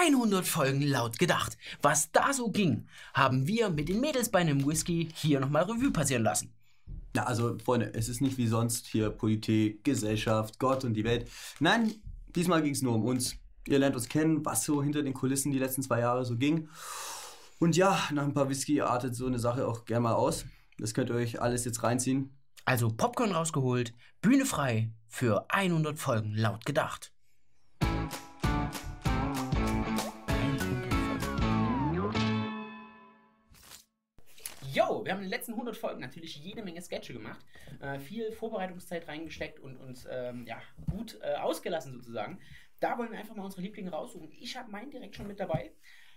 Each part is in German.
100 Folgen laut gedacht. Was da so ging, haben wir mit den Mädels bei einem Whisky hier nochmal Revue passieren lassen. Ja, also Freunde, es ist nicht wie sonst hier Politik, Gesellschaft, Gott und die Welt. Nein, diesmal ging es nur um uns. Ihr lernt uns kennen, was so hinter den Kulissen die letzten zwei Jahre so ging. Und ja, nach ein paar Whisky artet so eine Sache auch gerne mal aus. Das könnt ihr euch alles jetzt reinziehen. Also Popcorn rausgeholt, Bühne frei für 100 Folgen laut gedacht. Yo, wir haben in den letzten 100 Folgen natürlich jede Menge Sketche gemacht, äh, viel Vorbereitungszeit reingesteckt und uns ähm, ja, gut äh, ausgelassen sozusagen. Da wollen wir einfach mal unsere Lieblinge raussuchen. Ich habe meinen direkt schon mit dabei.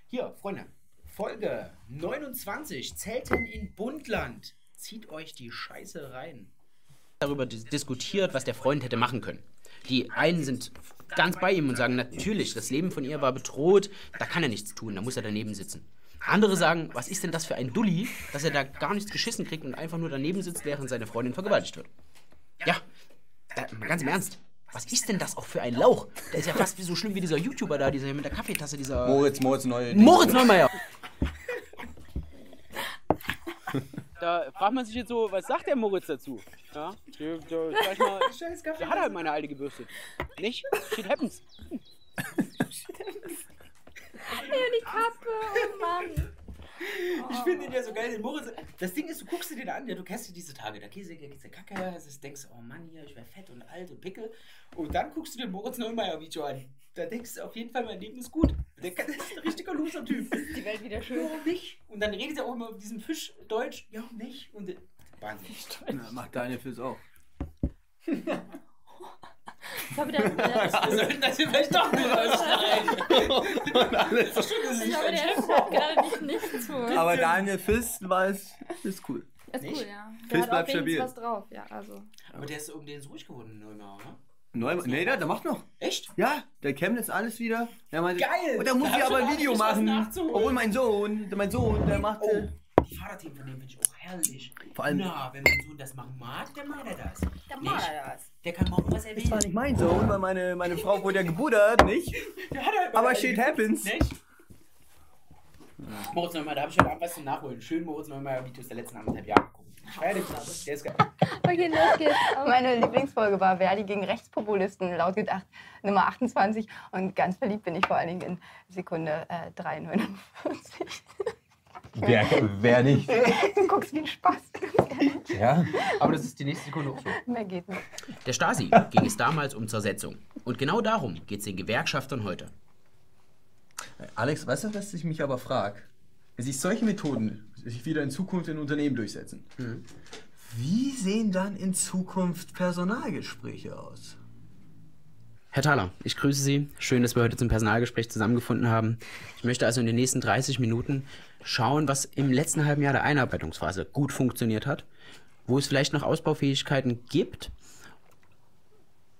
Hier, Freunde, Folge 29, Zelten in Bundland. Zieht euch die Scheiße rein. Darüber dis diskutiert, was der Freund hätte machen können. Die einen sind ganz bei ihm und sagen, natürlich, das Leben von ihr war bedroht, da kann er nichts tun, da muss er daneben sitzen. Andere sagen, was ist denn das für ein Dulli, dass er da gar nichts geschissen kriegt und einfach nur daneben sitzt, während seine Freundin vergewaltigt wird. Ja, da, mal ganz im Ernst. Was ist denn das auch für ein Lauch? Der ist ja fast wie so schlimm wie dieser YouTuber da, dieser mit der Kaffeetasse, dieser. Moritz, Moritz, neue. Moritz Neumeier! Da fragt man sich jetzt so, was sagt der Moritz dazu? Ja, der, der, ich mal, der hat halt meine alte gebürstet. Nicht? Shit happens. Ja, die Kappe, oh Mann. Ich finde ihn ja so geil, den Moritz. Das Ding ist, du guckst dir den an, ja, du kennst dir diese Tage, da gehst du geht's der Kacke, ist, denkst, oh Mann, hier, ich wäre fett und alt und pickel. Und dann guckst du den Moritz Neumeier-Video an. Da denkst du auf jeden Fall, mein Leben ist gut. Der kann- das ist ein richtiger Loser-Typ. Die Welt wieder schön. Ja, nicht. Und dann redet er auch immer auf diesem Fischdeutsch. Ja, nicht. Und äh, Wahnsinn. Na, macht deine Füße auch. Ich glaube, der, der, Wir sollten das vielleicht doch nur rausschneiden. ich glaube, der hört gerade nicht, nicht zu. Aber Daniel Fist weiß, ist cool. ist Nicht? cool, ja. Fist Der hat bleibt stabil. Was drauf, ja, also. Aber der ist um den ist ruhig geworden, Neumeier, oder? Neu, nee, der, der macht noch. Echt? Ja, der Chemnitz alles wieder. Der meinte, Geil! Und da muss ich aber ein Video machen. Obwohl mein Sohn, mein Sohn, der macht. Oh, Vaterthemen von dem finde ich auch herrlich. Vor allem- Na, wenn mein Sohn das machen mag, dann macht er das. Der Nicht? das. Der kann machen, was er will. Das war nicht mein Sohn, weil meine, meine Frau wurde ja gebuddert, nicht? Der hat halt Aber shit happens. Nicht? Moritz Neumeier, da habe ich heute Abend was zum Nachholen. Schön Moritz Neumeier Videos der letzten anderthalb Jahre gucken. Ich feier Knabe, der ist geil. Okay, los geht's. Meine Lieblingsfolge war Verdi gegen Rechtspopulisten, laut gedacht Nummer 28. Und ganz verliebt bin ich vor allen Dingen in Sekunde äh, 3,49. Wer, wer nicht? du guckst wie ein Spaß. Ja. Aber das ist die nächste Sekunde auch so. Mehr geht nicht. Der Stasi ging es damals um Zersetzung. Und genau darum geht es den Gewerkschaftern heute. Alex, weißt du, was ich mich aber frage? Wenn sich solche Methoden sich wieder in Zukunft in Unternehmen durchsetzen, wie sehen dann in Zukunft Personalgespräche aus? Herr Thaler, ich grüße Sie. Schön, dass wir heute zum Personalgespräch zusammengefunden haben. Ich möchte also in den nächsten 30 Minuten schauen, was im letzten halben Jahr der Einarbeitungsphase gut funktioniert hat, wo es vielleicht noch Ausbaufähigkeiten gibt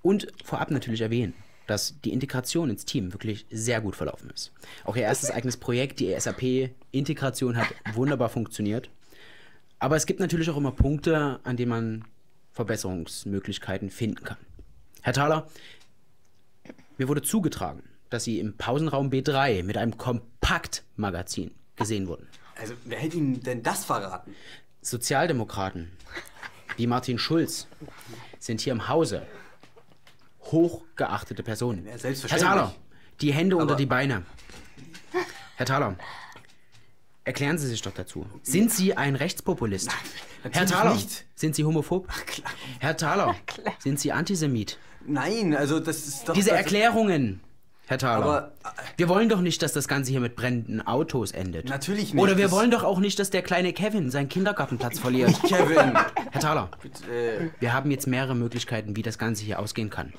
und vorab natürlich erwähnen, dass die Integration ins Team wirklich sehr gut verlaufen ist. Auch Ihr erstes eigenes Projekt, die SAP-Integration, hat wunderbar funktioniert. Aber es gibt natürlich auch immer Punkte, an denen man Verbesserungsmöglichkeiten finden kann. Herr Thaler, mir wurde zugetragen, dass Sie im Pausenraum B3 mit einem Kompaktmagazin gesehen wurden. Also, wer hätte Ihnen denn das verraten? Sozialdemokraten wie Martin Schulz sind hier im Hause hochgeachtete Personen. Ja, Herr selbstverständlich. Thaler, die Hände unter Aber- die Beine. Herr Thaler, erklären Sie sich doch dazu. Sind Sie ein Rechtspopulist? Herr natürlich Thaler, nicht. sind Sie homophob? klar. Herr Thaler, sind Sie Antisemit? Nein, also das ist doch. Diese Erklärungen, Herr Thaler. Aber Wir wollen doch nicht, dass das Ganze hier mit brennenden Autos endet. Natürlich nicht. Oder wir wollen doch auch nicht, dass der kleine Kevin seinen Kindergartenplatz verliert. Kevin. Herr Thaler, äh, wir haben jetzt mehrere Möglichkeiten, wie das Ganze hier ausgehen kann.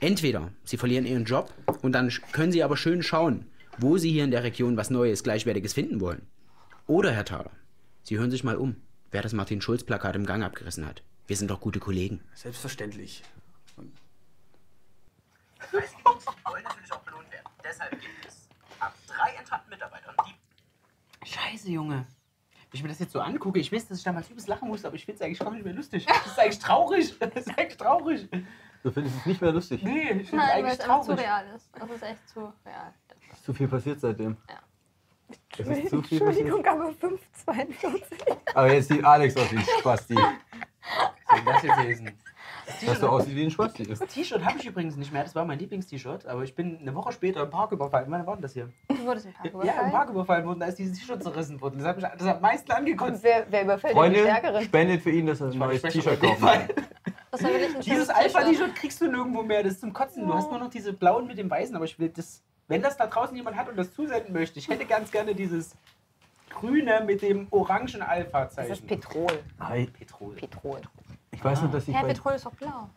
Entweder Sie verlieren Ihren Job und dann können Sie aber schön schauen, wo Sie hier in der Region was Neues, Gleichwertiges finden wollen. Oder, Herr Thaler, Sie hören sich mal um, wer das Martin-Schulz-Plakat im Gang abgerissen hat. Wir sind doch gute Kollegen. selbstverständlich. Wollen natürlich auch belohnt werden. Deshalb gibt es ab drei enttarnten Mitarbeitern, die. Scheiße, Junge. Wenn ich mir das jetzt so angucke, ich weiß, dass ich damals übelst lachen musste, aber ich finde es eigentlich gar nicht mehr lustig. Das ist eigentlich traurig. Das ist eigentlich traurig. Du findest es nicht mehr lustig. Nee, ich finde es eigentlich es einfach zu traurig. real ist. Das ist echt zu real. Ist zu viel passiert seitdem. Ja. Es ist zu viel passiert. Entschuldigung, aber 5,42. Aber jetzt sieht Alex aus wie ein Spasti. Was soll das jetzt Dass du aussiehst wie ein Spasti. Das T-Shirt habe ich übrigens nicht mehr. Das war mein Lieblings-T-Shirt. Aber ich bin eine Woche später im Park überfallen. Wann war denn das hier? Du wurdest im Park Ja, im überfallen. Park überfallen worden. Da ist dieses T-Shirt zerrissen worden. Das hat mich das hat am meisten angekotzt. wer, wer überfällt den Freunde, Stärkeren? spendet für ihn, dass er ein neues T-Shirt den kaufen. Das Dieses. Alpha-T-Shirt kriegst du nirgendwo mehr. Das ist zum Kotzen. Du hast nur noch diese blauen mit dem weißen. Aber ich will das, wenn das da draußen jemand hat und das zusenden möchte, ich hätte ganz gerne dieses grüne mit dem orangen Das ist Alpha-Zeichen. Petrol. Ei, Petrol. Petrol. Ich weiß noch, dass ich bei Petrol ist doch blau.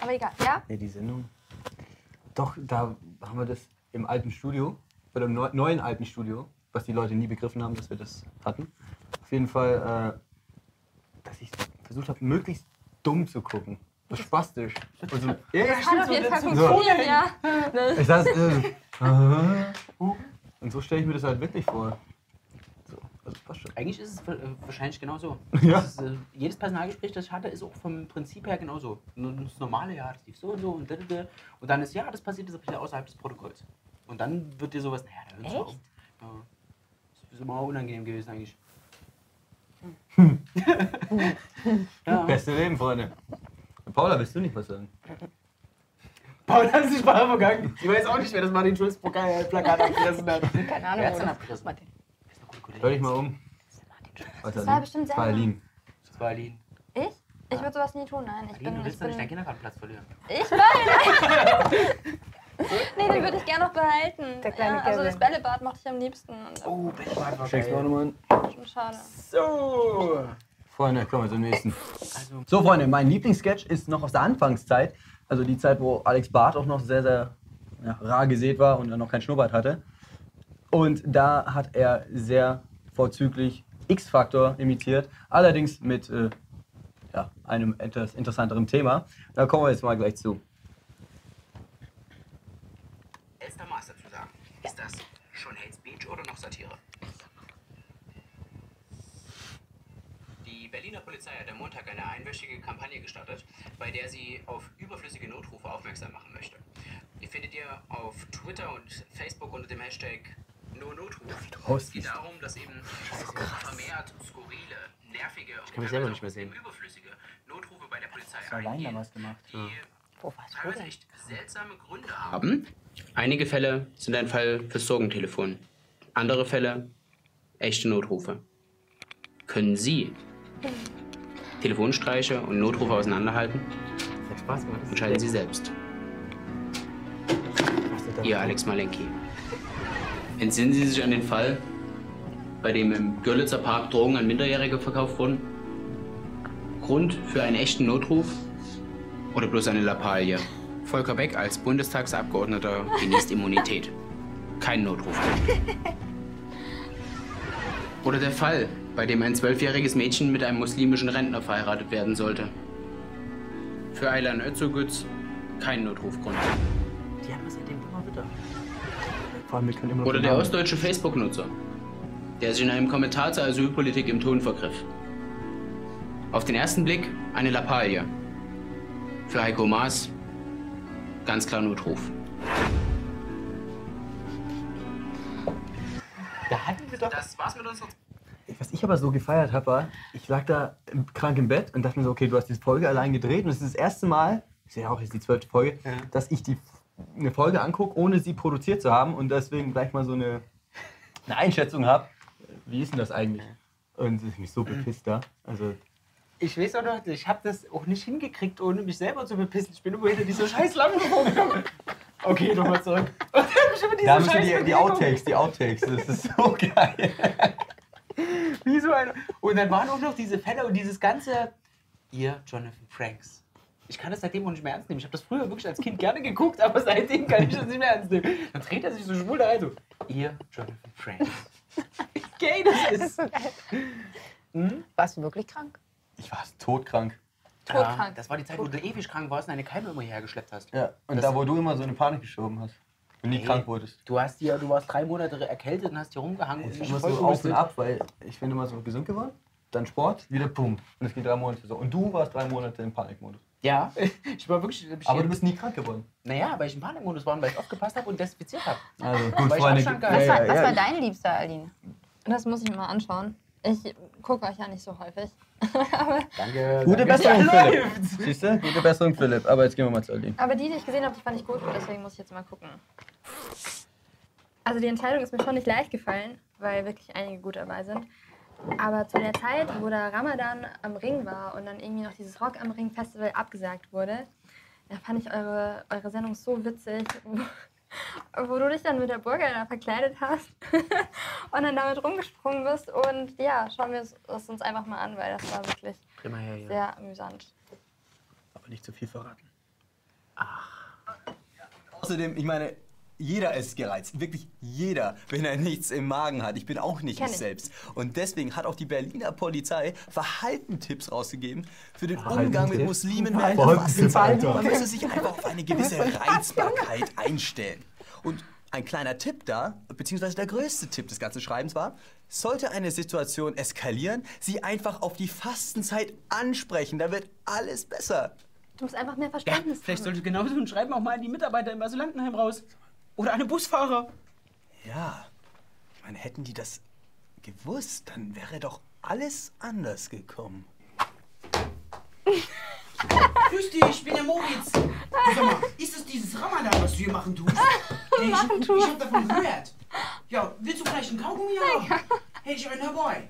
Aber egal, ja? Ja, die Sendung. Doch, da haben wir das im alten Studio, oder im neu- neuen alten Studio, was die Leute nie begriffen haben, dass wir das hatten. Auf jeden Fall, äh, dass ich versucht habe, möglichst dumm zu gucken. So spastisch. Und so, ja, ja, Kann auf jeden Fall so. funktionieren, ja. Ich saß, äh, aha. und so stelle ich mir das halt wirklich vor. So, also passt schon. Eigentlich ist es äh, wahrscheinlich genau so. Ja. Ist, äh, jedes Personalgespräch, das ich hatte, ist auch vom Prinzip her genauso. Das normale Jahr, das lief so und so und da, da, da. Und dann ist, ja, das passiert, das ist außerhalb des Protokolls. Und dann wird dir sowas, naja, da hört's mal auf. Echt? Ja. Das ist immer unangenehm gewesen eigentlich. ja. Beste Leben, Freunde. Paula, willst du nicht was sagen? Paul hat sich mal vergangen. Ich weiß auch nicht, wer das Martin Schulz Pokal-Plakat abgerissen hat. Keine Ahnung. Wer hat's denn oder? abgerissen? Martin. Hör dich mal um. Das war bestimmt selber. Aline. Das war Aline. Ich? Ich würde sowas nie tun, nein. Ich Aline, bin, du ich willst doch nicht deinen bin, Kindergartenplatz verlieren. ich nein. nee, den würde ich gerne noch behalten. Der kleine ja, also das Bällebad mochte ich am liebsten. Oh, Bällebad war Schenkst du auch geil. nochmal schade. So. Freunde, kommen wir zum nächsten. Also, So, Freunde, mein Lieblingssketch ist noch aus der Anfangszeit. Also die Zeit, wo Alex Barth auch noch sehr, sehr ja, rar gesät war und er noch keinen Schnurrbart hatte. Und da hat er sehr vorzüglich X-Factor imitiert, allerdings mit äh, ja, einem etwas interessanteren Thema. Da kommen wir jetzt mal gleich zu. Elster Master zu sagen. Ist das schon Hate Speech oder noch Satire? Die Berliner Polizei hat am Montag eine einwöchige Kampagne gestartet, bei der sie auf überflüssige Notrufe aufmerksam machen möchte. Die findet ihr auf Twitter und Facebook unter dem Hashtag NoNotruf. Es geht darum, dass eben vermehrt skurrile, nervige und kann mich selber nicht mehr sehen. überflüssige Notrufe bei der Polizei allein eingehen, damals gemacht. die warst du teilweise echt seltsame Gründe haben. Einige Fälle sind ein Fall fürs Sorgentelefon. Andere Fälle echte Notrufe. Können Sie Telefonstreiche und Notrufe auseinanderhalten? Hat Spaß gemacht. Entscheiden Sie selbst. Ihr Alex Malenki. Entsinnen Sie sich an den Fall, bei dem im Görlitzer Park Drogen an Minderjährige verkauft wurden? Grund für einen echten Notruf? Oder bloß eine Lappalie? Volker Beck als Bundestagsabgeordneter genießt Immunität. Kein Notruf. Oder der Fall, bei dem ein zwölfjähriges Mädchen mit einem muslimischen Rentner verheiratet werden sollte. Für Aylan Özogüz kein Notrufgrund. Die haben seitdem immer wieder. Vor allem, wir können immer noch Oder der ostdeutsche Facebook-Nutzer, der sich in einem Kommentar zur Asylpolitik im Ton vergriff. Auf den ersten Blick eine Lappalie. Für Heiko Maas ganz klar Notruf. Da hatten wir doch. Das war's mit unserer Was ich aber so gefeiert habe, war, ich lag da im- krank im Bett und dachte mir so, okay, du hast diese Folge allein gedreht und es ist das erste Mal, ist ja auch jetzt die zwölfte Folge, Ja. dass ich die, eine Folge angucke, ohne sie produziert zu haben und deswegen gleich mal so eine, eine Einschätzung habe. Wie ist denn das eigentlich? Und ich mich so bepisst da. Also, Ich weiß auch noch, ich habe das auch nicht hingekriegt, ohne mich selber zu bepissen. Ich bin immer hinter diese scheiß Lampe. Okay, nochmal zurück. Da haben wir scheiß die, die. Outtakes, die Outtakes, das ist so geil. Wie so eine. Und dann waren auch noch diese Fälle und dieses ganze. Ihr Jonathan Franks. Ich kann das seitdem auch nicht mehr ernst nehmen. Ich habe das früher wirklich als Kind gerne geguckt, aber seitdem kann ich das nicht mehr ernst nehmen. Dann dreht er sich so schwul da ein, so. Ihr Jonathan Franks. Wie gay das Das ist. ist so geil. Hm? Warst du wirklich krank? Ich war todkrank. Ja, Todkrank. das war die Zeit, wo du ewig krank warst und eine Keime immer hierher geschleppt hast. Ja, und Das- da, wo du immer so eine Panik geschoben hast und nie Nee. krank wurdest. Du hast hier, du warst drei Monate erkältet und hast hier rumgehangen und Ich immer so auf und ab, weil ich bin immer so gesund geworden. Dann Sport, wieder Pum. Und es geht drei Monate so. Und du warst drei Monate im Panikmodus. Ja, ich war wirklich. Ich, Aber du bist nie krank geworden. naja, weil ich im Panikmodus war und weil ich aufgepasst habe und desinfiziert habe. Also gut, Weil ich Freunde. Gehalten Was, war, was ja. war dein Liebster, Aline? Das muss ich mir mal anschauen. Ich gucke euch ja nicht so häufig. Danke. Gute danke. Besserung, Ja, Philipp. Siehst du? Gute Besserung, Philipp. Aber jetzt gehen wir mal zu Aline. Aber die, die ich gesehen habe, die fand ich gut. Deswegen muss ich jetzt mal gucken. Also die Entscheidung ist mir schon nicht leicht gefallen, weil wirklich einige gut dabei sind. Aber zu der Zeit, wo der Ramadan am Ring war und dann irgendwie noch dieses Rock am Ring Festival abgesagt wurde, da fand ich eure, eure Sendung so witzig, wo, wo du dich dann mit der Burger da verkleidet hast und dann damit rumgesprungen bist. Und ja, schauen wir es uns einfach mal an, weil das war wirklich her hier. sehr amüsant. Aber nicht zu viel verraten. Außerdem, ich meine, jeder ist gereizt. Wirklich jeder, wenn er nichts im Magen hat. Ich bin auch nicht Kenn ich selbst. Und deswegen hat auch die Berliner Polizei Verhaltentipps rausgegeben für den Umgang mit Muslimen während der Fastenzeit. Man müsse sich einfach auf eine gewisse Reizbarkeit einstellen. Und ein kleiner Tipp da, beziehungsweise der größte Tipp des ganzen Schreibens war, sollte eine Situation eskalieren, sie einfach auf die Fastenzeit ansprechen. Da wird alles besser. Du musst einfach mehr Ja, Verständnis vielleicht haben. sollte genauso ein Schreiben auch mal an die Mitarbeiter im Asylantenheim raus. Oder den Busfahrer. Ja, ich meine, hätten die das gewusst, dann wäre doch alles anders gekommen. Grüß dich, ich bin der Moritz. Du, Sag mal, ist das dieses Ramadan, was du hier machen tust? Hey, ich, ich hab davon gehört. Ja, willst du gleich einen Kaugummi haben? Hey, ich bin dabei.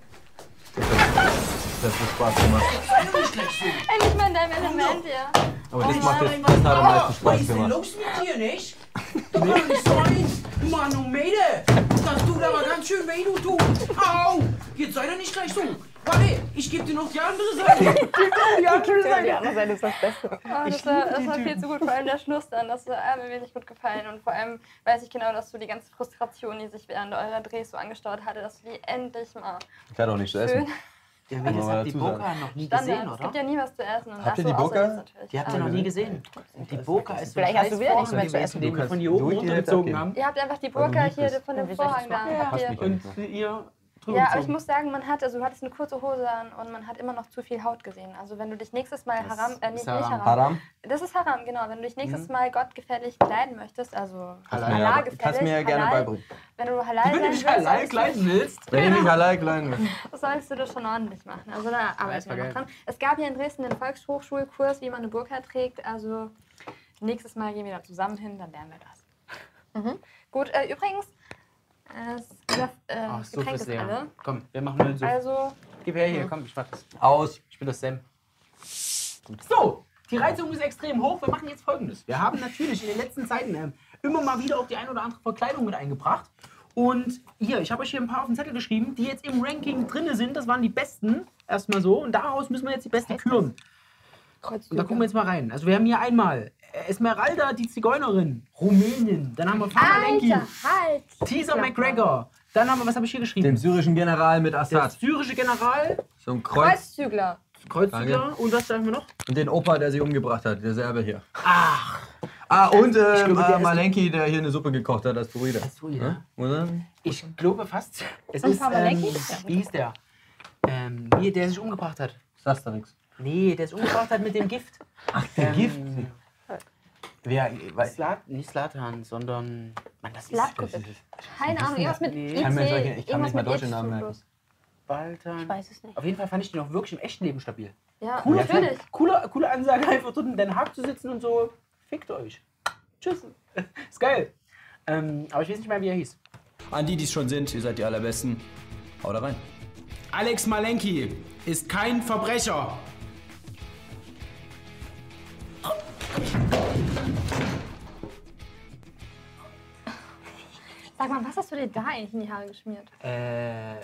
Das hat Spaß gemacht. Nicht mehr in deinem Element, ja. Aber das Oh, macht das, das hat am meisten Was Spaß ist denn gemacht. los mit dir, nicht? Du kannst doch nicht sein. Manometer, das tut aber ganz schön weh, du tut. Au, jetzt sei doch nicht gleich so. Warte, ich geb dir noch die andere Seite. Die andere Seite ist das Beste. Oh, das, war, das war viel zu gut, vor allem der Schluss dann. Das hat mir wirklich gut gefallen. Und vor allem weiß ich genau, dass du die ganze Frustration, die sich während eurer Drehs so angestaut hatte, dass du die endlich mal Ich hatte auch nichts zu schön essen. Das man habt die. Boka noch nie Standard. gesehen, Es oder? gibt ja nie was zu essen. Und Habt ihr so, die Burger? jetzt natürlich. Die habt ihr Ah. noch nie gesehen. Die Boka ist so Vielleicht hast du wieder nichts mehr zu essen. den wir von hier oben runtergezogen haben. Ihr habt einfach die Burka lieb hier von dem Vorhang da. Und ihr Ja, aber ich muss sagen, man hat, also du hattest eine kurze Hose an und man hat immer noch zu viel Haut gesehen. Also wenn du dich nächstes Mal Das haram, äh, nicht, ist nicht Haram. haram, Haram? das ist haram, genau. Wenn du dich nächstes Mhm. Mal gottgefällig kleiden möchtest, also Halal. Ja, halal aber kannst mir ja gerne halal, beibringen. Wenn du halal Wenn du sein dich willst, halal du- kleiden willst. Wenn ich mich allein klein will. sollst du das schon ordentlich machen. Also da arbeiten war wir noch dran. Es gab ja in Dresden den Volkshochschulkurs, wie man eine Burka trägt. Also nächstes Mal gehen wir da zusammen hin, dann lernen wir das. Mhm. Gut, äh, übrigens, das äh, Ach, so Getränk fürs ist Leer. alle. Komm, wir machen nur so. Also, Gib her hier, komm, ich mach das. Aus. Ich bin das Sam. So, die Reizung ist extrem hoch. Wir machen jetzt folgendes. Wir haben natürlich in den letzten Zeiten ähm, immer mal wieder auch die ein oder andere Verkleidung mit eingebracht. Und hier, ich habe euch hier ein paar auf den Zettel geschrieben, die jetzt im Ranking drin sind. Das waren die besten, erstmal so. Und daraus müssen wir jetzt die besten küren. Und da gucken wir jetzt mal rein. Also wir haben hier einmal Esmeralda, die Zigeunerin, Rumänin. Dann haben wir Famalenki, halt! Teaser McGregor. Dann haben wir, was habe ich hier geschrieben? Den syrischen General mit Der Assad. syrische General, So ein Kreuz. Kreuzzügler. Kreuzzügler. Und was sagen wir noch? Und den Opa, der sie umgebracht hat, der Serbe hier. Ach. Ah, und ähm, glaube, der äh, ist- Malenki, der hier eine Suppe gekocht hat als Burrito. Als Burrito. Ja? Oder? Ich glaube fast. Es Und ist, ähm, wie hieß der? Ähm, wie, der sich umgebracht hat. Sagst du nichts. Nee, der sich umgebracht hat mit dem Gift. Ach, der Gift? Wer, weiß, Slat, nicht Slatan, sondern. Mann, das ist. Keine Ahnung, irgendwas mit Nee. IC. Ich kann mir solche- ich kann nicht mal deutsche Namen merken. Baltan. Ich weiß es nicht. Auf jeden Fall fand ich den auch wirklich im echten Leben stabil. Ja, Coole, natürlich. coole, coole Ansage, einfach dort in Den Haag zu sitzen und so. Fickt euch. Tschüss. Ist geil. Ähm, aber ich weiß nicht mehr, wie er hieß. An die, die es schon sind, ihr seid die allerbesten. Haut da rein. Alex Malenki ist kein Verbrecher. Sag mal, was hast du dir da eigentlich in die Haare geschmiert? Äh,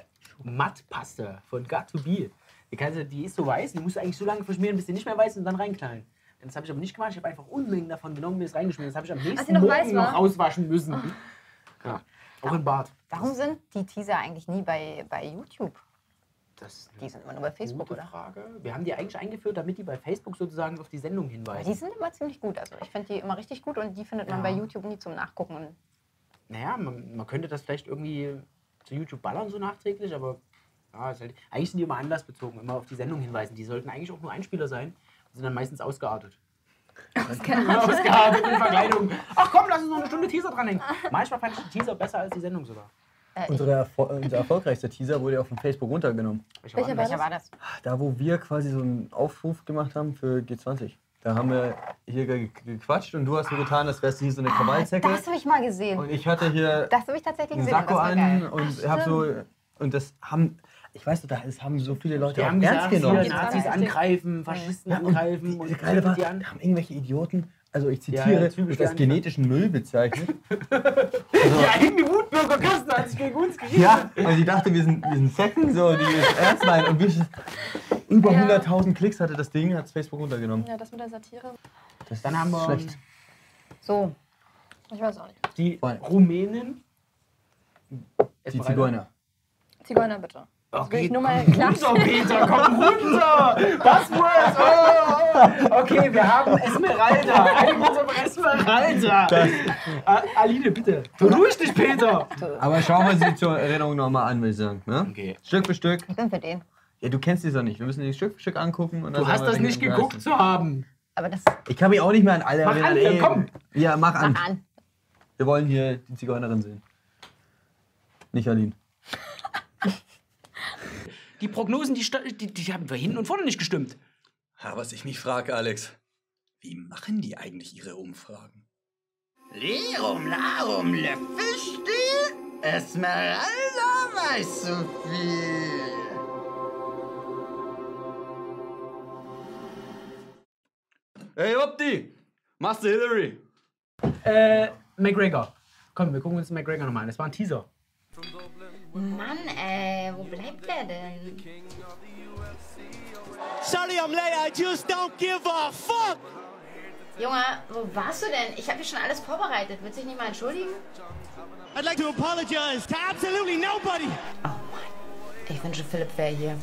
Mattpaste von Got2Be. Die, kannst du, die ist so weiß, die musst du eigentlich so lange verschmieren, bis die nicht mehr weiß ist und dann reinknallen. Das habe ich aber nicht gemacht. Ich habe einfach Unmengen davon genommen, mir das reingeschmiert. Das habe ich am nächsten die noch weiß Morgen war? noch rauswaschen müssen. Ja. Auch im Bad. Warum sind die Teaser eigentlich nie bei, bei YouTube? Das ist Die sind immer nur bei Facebook, gute oder? Frage. Wir haben die eigentlich eingeführt, damit die bei Facebook sozusagen auf die Sendung hinweisen. die sind immer ziemlich gut. Also ich finde die immer richtig gut und die findet man Ja. bei YouTube nie zum Nachgucken. Und Naja, man, man könnte das vielleicht irgendwie zu YouTube ballern, so nachträglich, aber ja, ist halt, eigentlich sind die immer anlassbezogen, immer auf die Sendung hinweisen. Die sollten eigentlich auch nur Einspieler sein, sind dann meistens ausgeartet. Ausgeartet in Verkleidung. Ach komm, lass uns noch eine Stunde Teaser dranhängen. Manchmal fand ich die Teaser besser als die Sendung sogar. Unsere Erfol unser erfolgreichster Teaser wurde ja auf dem Facebook runtergenommen. Welcher war Welcher war das? Da, wo wir quasi so einen Aufruf gemacht haben für G20. Da haben wir hier ge gequatscht und du hast so getan, als wärst du hier so eine Krawallzecke. Das habe ich mal gesehen. Und ich hatte hier Das habe ich tatsächlich einen gesehen. Sakko an und hab so. Und das haben. Ich weiß nicht, das haben so viele Leute Die auch haben ernst gesagt, genommen. hier Nazis angreifen, Faschisten Ja, und angreifen die, und die Geile war, die da an. haben irgendwelche Idioten, also ich Ja, zitiere, ja, typisch das als genetischen Müll bezeichnet. Die eigene Wutbürgerkasten hat sich gegen uns gerichtet. ja, und ich dachte, wir sind, wir sind Second, so, die es ernst meinen. Und wir, über Ja. 100.000 Klicks hatte das Ding, hat Facebook runtergenommen. Ja, das mit der Satire. Das Dann haben wir schlecht. So, Ich weiß auch nicht. die. Rumänen. Die Zigeuner. Zigeuner bitte. Das will Okay, ich nur mal klar. runter, Peter, komm runter! Buzzwords! Oh, oh. Okay, wir haben Esmeralda. Esmeralda. A- Aline, bitte. Beruhig dich, Peter. Aber schauen wir sie zur Erinnerung nochmal an, würde ich sagen. Ne? Okay. Stück für Stück. ich bin für den. Ja, du kennst die doch nicht. Wir müssen die Stück für Stück angucken. Und dann Du hast das nicht geguckt zu haben. Aber das. Ich kann mich auch nicht mehr an alle Mach erinnern. an, ey. komm. Ja, mach an. mach an. Wir wollen hier die Zigeunerin sehen. Nicht Aline. Die Prognosen, die, die, die haben wir hinten und vorne nicht gestimmt. Ja, was ich mich frage, Alex, wie machen die eigentlich ihre Umfragen? Lirum, larum, Löffelstiel, Esmeralda weiß so viel. Hey, Opti! Master Hillary! Äh, McGregor. Komm, wir gucken uns McGregor nochmal an. Das war ein Teaser. Mann, ey, wo bleibt der denn? Sorry I'm late, I just don't give a fuck! Junge, wo warst du denn? Ich habe hier schon alles vorbereitet. Willst du dich nicht mal entschuldigen? I'd like to apologize to absolutely nobody! Ich wünsche, Philipp wäre hier.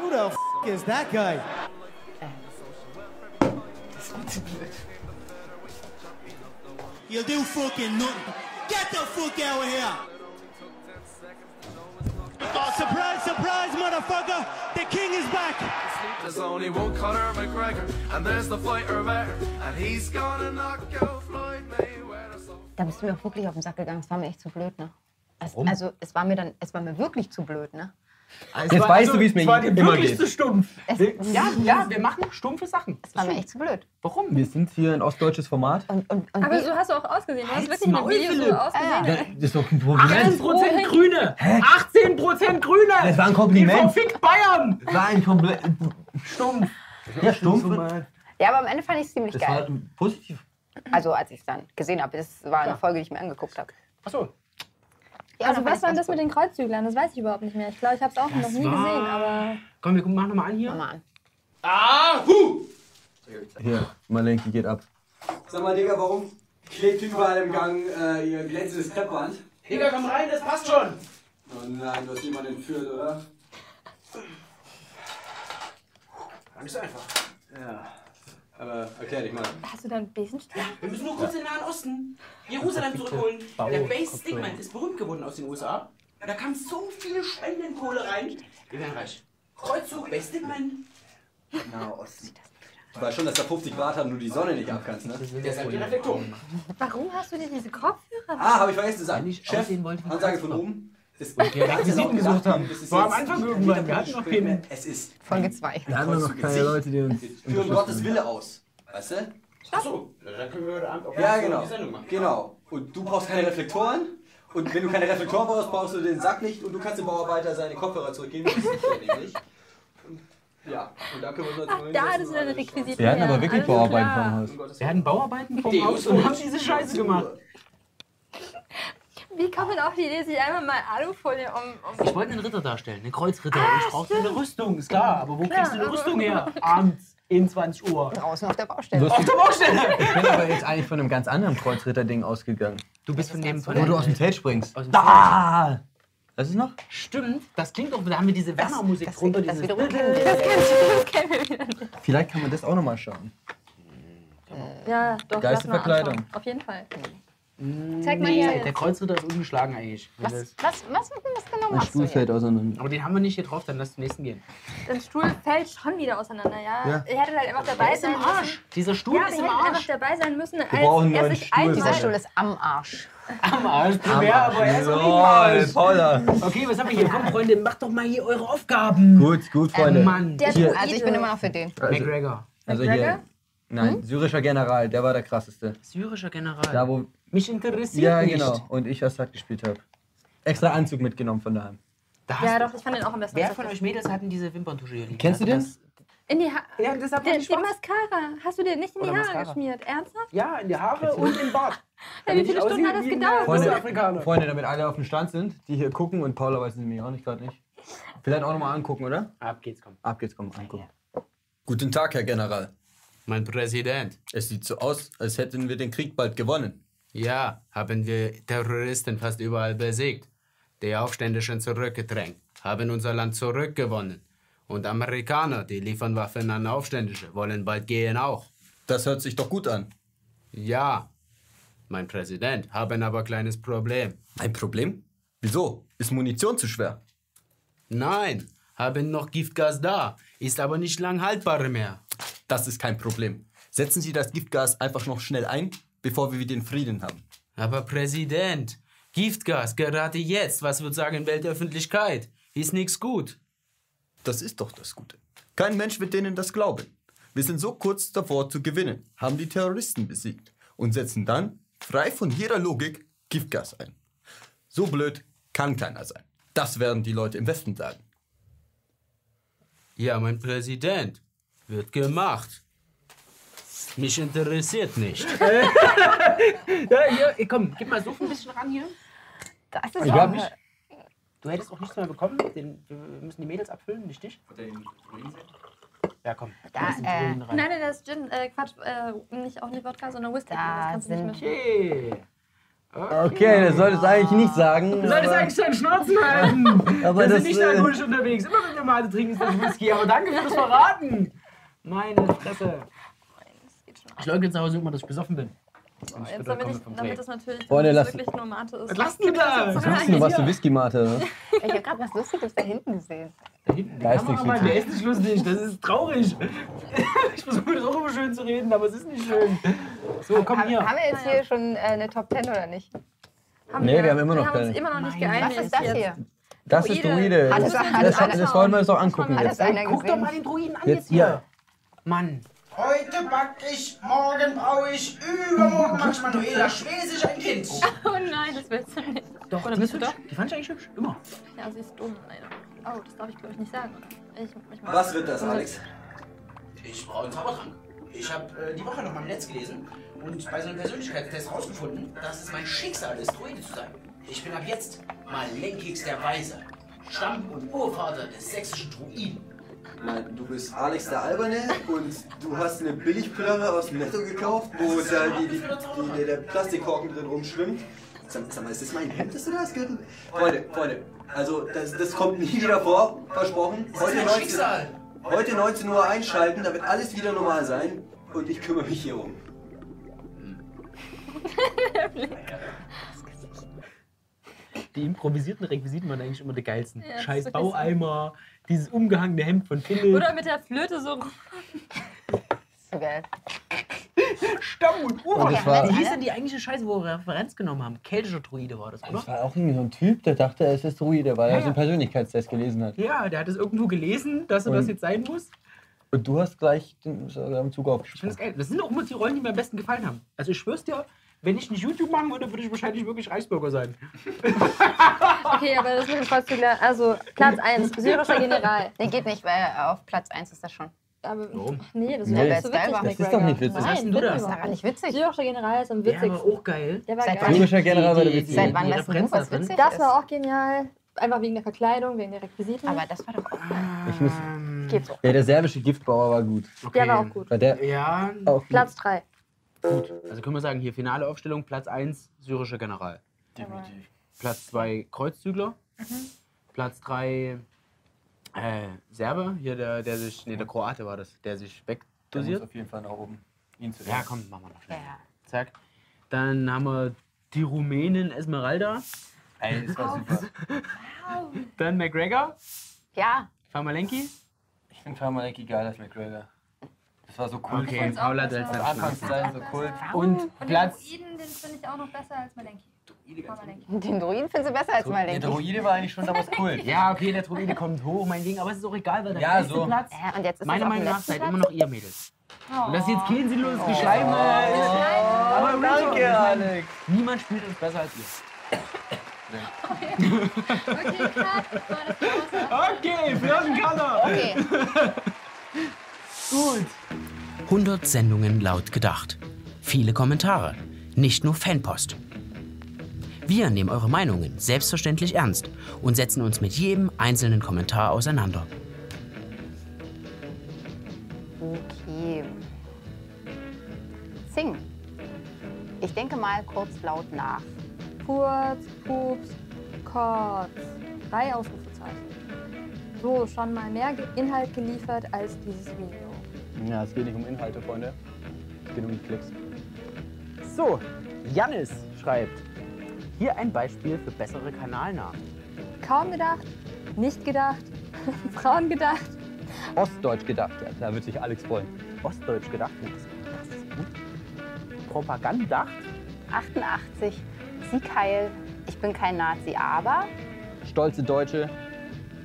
Who the f is that guy? Das war zu blöd. You do fucking nothing. Get the fuck out of here! Surprise, surprise, motherfucker! The king is back! There's only one Conor McGregor, and there's the fighter there, and he's gonna knock out Floyd Mayweather. So Da bist du mir auch wirklich auf den Sack gegangen. Es war mir echt zu blöd, ne? Es, also, es war mir dann, es war mir wirklich zu blöd, ne? Jetzt weißt du, wie es mir Es war immer wirklich geht. zu stumpf. Es, Wir, ja, ja, wir machen stumpfe Sachen. es war mir echt zu blöd. Warum? Wir sind hier ein ostdeutsches Format. Und, und, und Aber die- so hast du auch ausgesehen. Du hast wirklich Maul, Video so ausgesehen. Ja, das ist doch ein 18% Kompliment. Grüne! 18% Grüne! Das war ein Die Kompliment. verfickt Bayern! Das war ein Kompliment. Stumpf. Ja, stumpf. ja, aber am Ende fand ich es ziemlich Das war geil. positiv. Also, als ich es dann gesehen habe. Das war eine Folge, die ich mir angeguckt habe. Achso. Ja, Also was war das mit den Kreuzzüglern? Das weiß ich überhaupt nicht mehr. Ich glaube, ich habe es auch noch nie war- gesehen, aber Komm, wir machen nochmal an hier. Mach mal an. Ah, hu! Hier, Malenki geht ab. Sag mal, Digga, warum klebt überall im Gang äh, ihr glänzendes Kreppband? Digga, komm rein, das passt schon. Oh nein, du hast jemanden entführt, oder? Ganz einfach. Ja. Aber erklär dich mal. hast du da einen Besenstiel? Wir müssen nur kurz in den Nahen Osten Jerusalem zurückholen. Der Base Stigman ist berühmt geworden aus den USA. Da kam so viel Spendenkohle rein. Wir werden reich. Kreuzzug, Base Stigman. Na, Osten. Du weißt schon, dass da 50 Grad haben, du die Sonne nicht abkannst, ne? Deshalb die Reflektoren. Warum hast du dir diese Kopfhörer? Ah, habe ich vergessen zu sagen. Ich Chef, Ansage von war. Das wir Requisiten gesucht haben. Das ist War am Anfang irgendwann, wir hatten noch keinen- Es ist Folge 2. Wir haben noch keine Leute, die uns. Wir führen Gottes Wille aus. Weißt du? Achso, dann können wir heute Abend auch Ja, so genau. die Sendung machen. Genau. Und du brauchst keine Reflektoren. Und wenn du keine Reflektoren brauchst, brauchst du den Sack nicht. Und du kannst dem Bauarbeiter seine Kopfhörer zurückgeben. Das ist ja nämlich. Ja, und dann können wir uns jetzt da du und deine Requisiten. Wir hatten aber wirklich Bauarbeiten vom Haus. Wir hatten Bauarbeiten vom Haus und und haben diese Scheiße gemacht. Wie kommt man auf die Idee, sich einmal mal Alufolie um... um Ich wollte einen Ritter darstellen, einen Kreuzritter. ich brauchte eine Rüstung, ist klar. Aber wo Klar, kriegst du eine Rüstung her? Abends, in 20 Uhr. Draußen auf der Baustelle. Auf der Baustelle! Ich bin aber jetzt eigentlich von einem ganz anderen Kreuzritter-Ding ausgegangen. Du bist von dem... Von Wo dem du aus dem Zelt springst. Aus dem Da! Das ist noch? Stimmt, das klingt doch, da haben wir diese Werner-Musik Das, drunter. das dieses- wiederum kennen wir. Das kennen wir wieder nicht. Vielleicht kann man das auch nochmal schauen. Ja, doch, Verkleidung. anschauen. Auf jeden Fall. Zeig mal her. der Kreuzritter ist ungeschlagen eigentlich. Was, was, was, was genau machst du Stuhl hier? fällt auseinander. Aber den haben wir nicht hier drauf, dann lass zum nächsten gehen. Der Stuhl fällt schon wieder auseinander, ja. Ja. Ihr hättet halt einfach dabei sein im müssen. Arsch. Dieser Stuhl Ja, ist im hättet einfach Arsch. dabei sein müssen, als brauchen einen er neuen sich Stuhl. Dieser Stuhl ist am Arsch. Am Arsch. Primär, aber er ist Arsch. Paula. Okay, was haben wir hier? Komm, Freunde, macht doch mal hier eure Aufgaben. Gut, gut, Freunde. Äh, Mann. Der Hier. Also ich bin immer noch für den. Also, McGregor. also McGregor? hier. Nein, syrischer General, der war der krasseste. Syrischer General. Da, wo. Mich interessiert Ja, nicht. genau. Und ich Assad gespielt habe. Extra Anzug mitgenommen von daheim. Da Ja, doch, ich fand den auch am besten. Wer von euch Mädels hatten diese Wimperntusche? Kennst du den? das- In die ha Ja, das hat der, man die. Mascara. Hast du dir nicht in die Oder Haare Mascara. geschmiert? Ernsthaft? Ja, in die Haare und im Bart. Ja, wie viele Stunden hat das gedauert? Freunde. Freunde, damit alle auf dem Stand sind, die hier gucken und Paula weiß es nämlich auch nicht gerade nicht. Vielleicht auch nochmal angucken, oder? Ab geht's, komm. Ab geht's, komm, angucken. Guten Tag, Herr General. Mein Präsident. Es sieht so aus, als hätten wir den Krieg bald gewonnen. Ja, haben wir Terroristen fast überall besiegt. Die Aufständischen zurückgedrängt, haben unser Land zurückgewonnen. Und Amerikaner, die liefern Waffen an Aufständische, wollen bald gehen auch. Das hört sich doch gut an. Ja, mein Präsident, haben aber kleines Problem. Ein Problem? Wieso? Ist Munition zu schwer? Nein, haben noch Giftgas da, ist aber nicht lang haltbar mehr. Das ist kein Problem. Setzen Sie das Giftgas einfach noch schnell ein, bevor wir den Frieden haben. Aber Präsident, Giftgas, gerade jetzt, was wird sagen Weltöffentlichkeit? Ist nichts gut. Das ist doch das Gute. Kein Mensch wird denen das glauben. Wir sind so kurz davor zu gewinnen, haben die Terroristen besiegt und setzen dann, frei von jeder Logik, Giftgas ein. So blöd kann keiner sein. Das werden die Leute im Westen sagen. Ja, mein Präsident, wird gemacht. Mich interessiert nicht. Ja, hier, komm, gib mal so ein bisschen ran hier. Das ist Ich auch eine- Du hättest auch nichts mehr bekommen. Den, wir müssen die Mädels abfüllen, nicht dich. Ja, komm. Da, äh. Nein, nein, das ist Gin, äh, Quatsch, äh, nicht, auch nicht Wodka, sondern Whisky. Da das kannst du nicht mischen. Okay. Okay, das solltest du eigentlich nicht sagen. Du solltest eigentlich deinen Schnauzen halten. Aber wir das, sind nicht äh, alkoholisch unterwegs. Immer wenn wir Mate trinken, ist das Whisky. Aber danke für das Verraten. Meine Fresse. Das Ich leugne zu Hause immer, dass ich besoffen bin. So, Und ich jetzt, damit, ich, damit es natürlich Freunde, lass- wirklich nur Mate ist. Was lachst du da? Was Was machst du, was du Whisky-Mate? Ich habe gerade was Lustiges da hinten gesehen. Da hinten, Da ist nichts der ist nicht lustig. Das ist traurig. Ich versuche das auch immer schön zu reden, aber es ist nicht schön. So, komm hier. haben wir jetzt hier schon äh, eine Top 10 oder nicht? Haben Nee, wir haben immer noch wir haben uns keine. immer noch nicht geeinigt. Was ist das jetzt. hier? Das ist Druide. Das, das, das, wollen wir uns doch angucken. Jetzt. Guck doch mal den Druiden an Jetzt jetzt hier. hier. Mann. Heute back ich, morgen brauche ich, übermorgen mach ich Manuela Schwesig ein Kind. Oh nein, das willst du nicht. Doch, Oder bist ist du hübsch. die fand ich eigentlich hübsch. Immer. Ja, sie ist dumm, leider. Oh, das darf ich glaube ich nicht sagen, oder? Ich, ich mach- Was wird das, Alex? Ich brauche einen Zaubertrank. Ich habe äh, die Woche noch mal im Netz gelesen und bei so einem Persönlichkeitstest rausgefunden, dass es mein Schicksal ist, Druide zu sein. Ich bin ab jetzt mal Lenkix der Weise, Stamm- und Urvater des sächsischen Druiden. Nein, du bist Alex der Alberne und du hast eine Billigplörre aus dem Netto gekauft, wo da die, die, die, der Plastikkorken drin rumschwimmt. Sag, sag mal, ist das mein Hemd, das du da hast? Gürtel? Freunde, Freunde, also das, das kommt nie wieder vor, versprochen. Das ist Heute mein 19, Schicksal. heute 19 Uhr einschalten, da wird alles wieder normal sein und ich kümmere mich hier um. Die improvisierten Requisiten waren eigentlich immer die geilsten. Ja, das Scheiß so. Baueimer, dieses umgehangene Hemd von Philipp. Oder mit der Flöte so. So geil. Stamm und das war- Wie hieß denn die eigentliche Scheiße, wo wir Referenz genommen haben? Keltischer Druide war das, oder? Das war auch irgendwie so ein Typ, der dachte, es ist Druide, weil Ja, er so einen. Persönlichkeitstest gelesen hat. Ja, der hat es irgendwo gelesen, dass er Und- das jetzt sein muss. Und du hast gleich den, im Zug Ich finde aufgesprochen. das geil. Das sind auch immer die Rollen, die mir am besten gefallen haben. Also ich schwör's dir, wenn ich nicht YouTube machen würde, würde ich wahrscheinlich wirklich Reichsbürger sein. Okay, aber das mit dem Kreuzzügler, also Platz 1, syrischer General. Nee, geht nicht, weil auf Platz 1 ist das schon. Aber, Warum? Nee, das ist Nee, ja das so ist witzig. das ist doch nicht witzig. Nein, Was hast denn du da? Das ist überhaupt nicht witzig. Syrischer General ist am Der war witzigsten. auch geil. Der war Seit geil. Syrischer General war der witzig. Seit wann Referenz Buch, was witzig Das ist? war auch genial. Einfach wegen der Verkleidung, wegen der Requisiten. Aber das war doch auch geil. Ich muss, Geht so. ja, der serbische Giftbauer war gut. Okay. Der war auch gut. Weil der Ja, auch Platz 3. gut. Also können wir sagen, hier finale Aufstellung, Platz 1, syrischer General. Definitiv. Platz 2, Kreuzzügler. Platz 3, äh, Serbe. Hier der, der sich, nee, der Kroate war das, der sich der muss wegdosiert. auf jeden Fall nach oben. Ihn zu Ja, komm, machen wir noch schnell. Ja. Zack. Dann haben wir Die Rumänin Esmeralda. Ey, das war super. Dann McGregor. Ja, Farmalenki. Ich finde Farmalenki geiler als McGregor. Das war so cool. Okay, Paula Zu Anfangszeiten so cool. Und Und Platz. den Druiden, den finde ich auch noch besser als Malenki. Den Druiden findest du besser als Der Malenki. Druide war eigentlich schon damals cool. Ja, okay, der Druide kommt hoch, meinetwegen, aber es ist auch egal, weil der Ja, beste so. Platz, Ja, und jetzt ist meiner Meinung nach, seid immer noch ihr Mädels. Und das ist jetzt kein sinnloses Oh. Geschleim. äh, ist- Aber danke, ich meine, Alex. Niemand spielt uns besser als ihr. Okay, klar. Okay, Flaschenkanner. Okay. Gut. 100 Sendungen laut gedacht. Viele Kommentare. Nicht nur Fanpost. Wir nehmen eure Meinungen selbstverständlich ernst und setzen uns mit jedem einzelnen Kommentar auseinander. Okay. Sing. Ich denke mal kurz laut nach. Kurz, Pups, Kotz. Drei Ausrufezeichen. So, schon mal mehr Inhalt geliefert als dieses Video. Ja, es geht nicht um Inhalte, Freunde. Es geht um die Klicks. So, Jannis schreibt. Hier ein Beispiel für bessere Kanalnamen. Kaum gedacht, nicht gedacht, Frauen gedacht. Ostdeutsch gedacht, ja, da wird sich Alex freuen. Ostdeutsch gedacht. Das ist gut. Propagandacht. 88. Sieg heil. Ich bin kein Nazi, aber Stolze Deutsche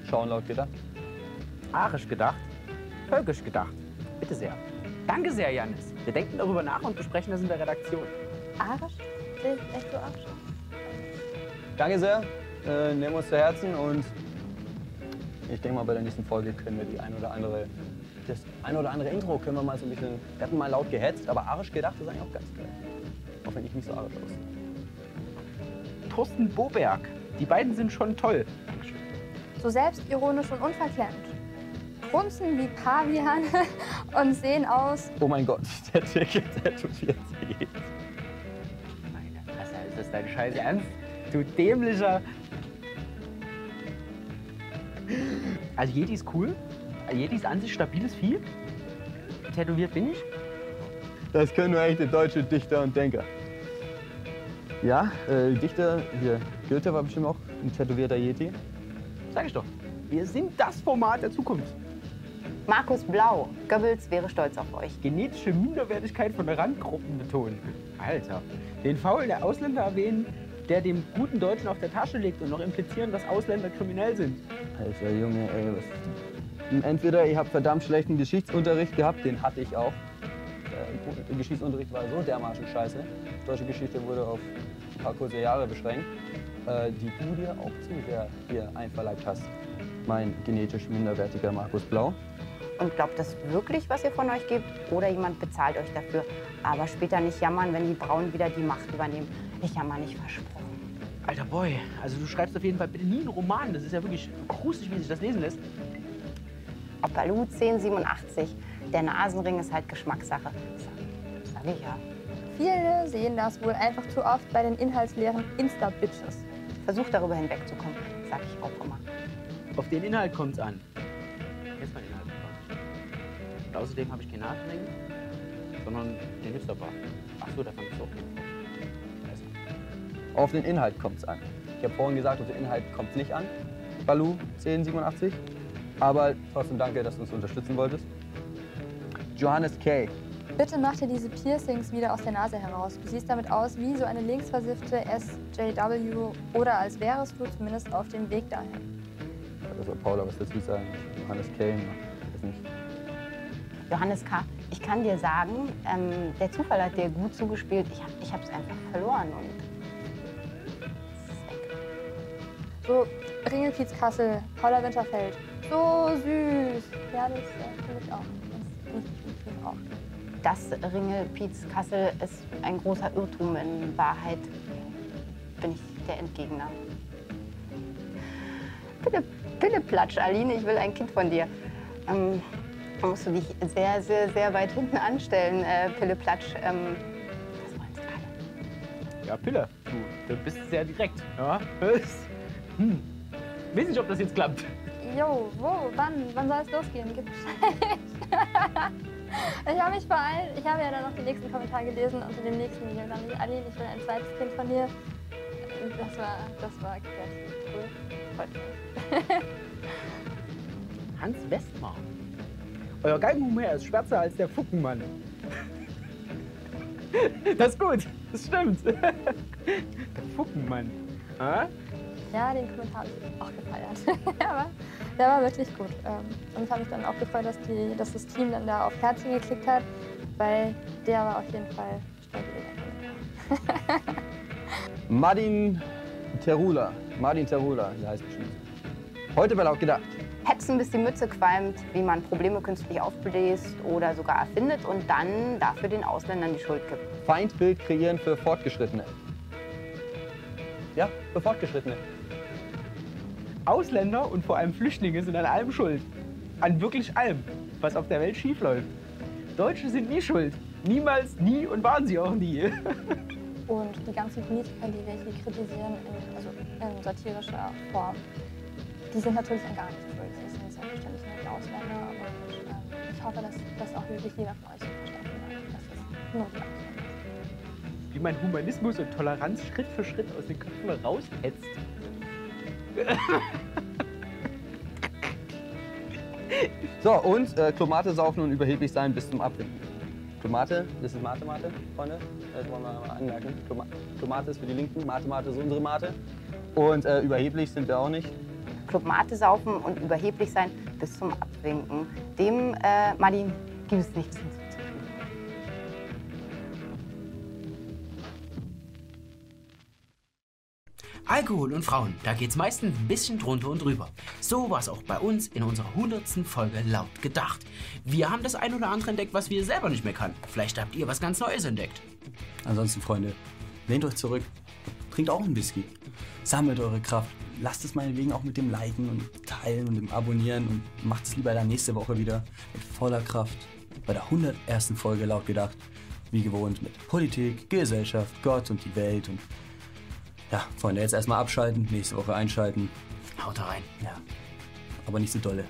schauen laut gedacht. Arisch gedacht. Völkisch gedacht. Bitte sehr. Danke sehr, Jannis. Wir denken darüber nach und besprechen das in der Redaktion. Arisch? Sehe ich echt so Arisch? Danke sehr. Äh, nehmen wir uns zu Herzen und ich denke mal, bei der nächsten Folge können wir die ein oder andere, das ein oder andere Intro können wir mal so ein bisschen, wir hatten mal laut gehetzt, aber arisch gedacht ist eigentlich auch ganz geil. Auch wenn ich nicht so arisch aussehe. Thorsten Boberg. Die beiden sind schon toll. Dankeschön. So selbstironisch und unverklemmt. Grunzen wie Paviane und sehen aus. Oh mein Gott, der Ticket tätowiert sich. Meine Fresse, ist das dein Scheiß Ernst? Du dämlicher. Also Yeti ist cool. Yeti ist an sich stabiles Vieh. Tätowiert bin ich. Das können nur echte deutsche Dichter und Denker. Ja, äh, Dichter, hier, Goethe war bestimmt auch ein tätowierter Yeti. Sag ich doch. Wir sind das Format der Zukunft. Markus Blau. Goebbels wäre stolz auf euch. Genetische Minderwertigkeit von Randgruppen betonen. Alter. Den Faulen der Ausländer erwähnen, der dem guten Deutschen auf der Tasche liegt und noch implizieren, dass Ausländer kriminell sind. Alter Junge, ey, was. Entweder ihr habt verdammt schlechten Geschichtsunterricht gehabt, den hatte ich auch. Der Geschichtsunterricht war so dermaßen scheiße. Deutsche Geschichte wurde auf ein paar kurze Jahre beschränkt, äh, die du dir auch zu sehr hier einverleibt hast. Mein genetisch minderwertiger Markus Blau. Und glaubt das wirklich, was ihr von euch gebt? Oder jemand bezahlt euch dafür? Aber später nicht jammern, wenn die Braunen wieder die Macht übernehmen. Ich jammer nicht versprochen. Alter Boy, also du schreibst auf jeden Fall bitte nie einen Roman. Das ist ja wirklich gruselig, wie sich das lesen lässt. Baloo 1087. Der Nasenring ist halt Geschmackssache. Sag, sag ich ja. Viele sehen das wohl einfach zu oft bei den inhaltsleeren Insta-Bitches. Versuch darüber hinwegzukommen. Sag ich auch immer. Auf den Inhalt kommt's an. Jetzt mein Inhalt. Und außerdem habe ich keinen Nasenring, sondern den Hipsterbar. Ach so, da fand ich auch keinen. Auf den Inhalt kommt es an. Ich habe vorhin gesagt, auf den Inhalt kommt es nicht an. Balu 1087. Aber trotzdem danke, dass du uns unterstützen wolltest. Johannes K. Bitte mach dir diese Piercings wieder aus der Nase heraus. Du siehst damit aus wie so eine linksversiffte SJW oder als wärest du zumindest auf dem Weg dahin. Also Paula, was dazu sagen? Johannes K. Weiß nicht. Johannes K., ich kann dir sagen, ähm, der Zufall hat dir gut zugespielt. Ich, hab, ich hab's einfach verloren. Und So, Ringelkiez Kassel, Paula Winterfeld. So süß. Ja, das finde ich auch. Das auch. das Ringelpiez Kassel ist ein großer Irrtum. In Wahrheit bin ich der Entgegner. Bitte, bitte Platsch, Aline, ich will ein Kind von dir. Ähm, da musst du dich sehr, sehr, sehr weit hinten anstellen, äh, Pille Platsch. Ähm, Ja, Pille, du, du bist sehr direkt. Ja? Was? Hm. Weiß nicht, ob das jetzt klappt. Jo, wo, wann, wann soll es losgehen? Gib Bescheid. Ich habe mich allem, ich habe ja dann noch den nächsten Kommentar gelesen unter dem nächsten Video. Dann nicht Aline, ich will ein zweites Kind von dir. Das war, das war kreativ. Cool. Freut mich. Hans Westmar. Euer Geigenhumor ist schwärzer als der Fuckenmann. Das ist gut, das stimmt. Der Fuckenmann. Ah? Ja, den Kommentar habe ich auch gefeiert. Aber der war wirklich gut. Ähm, Und ich habe mich dann auch gefreut, dass, die, dass das Team dann da auf Herzchen geklickt hat, weil der war auf jeden Fall Kommentar. Martin Terula. Martin Terula, der heißt bestimmt. Heute bei laut gedacht. Hetzen, bis die Mütze qualmt, wie man Probleme künstlich aufbläst oder sogar erfindet und dann dafür den Ausländern die Schuld gibt. Feindbild kreieren für Fortgeschrittene. Ja, für Fortgeschrittene. Ausländer und vor allem Flüchtlinge sind an allem schuld. An wirklich allem, was auf der Welt schiefläuft. Deutsche sind nie schuld. Niemals, nie und waren sie auch nie. Und die ganzen Politiker, die wir hier kritisieren, in, also in satirischer Form, die sind natürlich an gar nichts Ausländer. Und ähm, ich hoffe, dass das auch wirklich jeder von euch verstanden hat. Das ist Ausländer. Wie man Humanismus und Toleranz Schritt für Schritt aus den Köpfen raushetzt. So, und äh, Tomate saufen und überheblich sein bis zum Abwinken. Tomate, das ist Mate, Mate, Freunde. Das wollen wir mal anmerken. Toma Tomate ist für die Linken, Mate, Mate ist unsere Mate. Und äh, überheblich sind wir auch nicht. Club Mate saufen und überheblich sein bis zum Abwinken. Dem, äh, Martin, gibt es nichts hinzuzufügen. Alkohol und Frauen, da geht's meistens ein bisschen drunter und drüber. So war es auch bei uns in unserer 100. Folge laut gedacht. Wir haben das ein oder andere entdeckt, was wir selber nicht mehr kannten. Vielleicht habt ihr was ganz Neues entdeckt. Ansonsten, Freunde, lehnt euch zurück. Trinkt auch einen Whisky. Sammelt eure Kraft. Lasst es meinetwegen auch mit dem Liken und Teilen und dem Abonnieren und macht es lieber dann nächste Woche wieder mit voller Kraft. Bei der 101. Folge laut gedacht. Wie gewohnt mit Politik, Gesellschaft, Gott und die Welt und ja, Freunde, jetzt erstmal abschalten, nächste Woche einschalten. Haut rein. Ja. Aber nicht so dolle.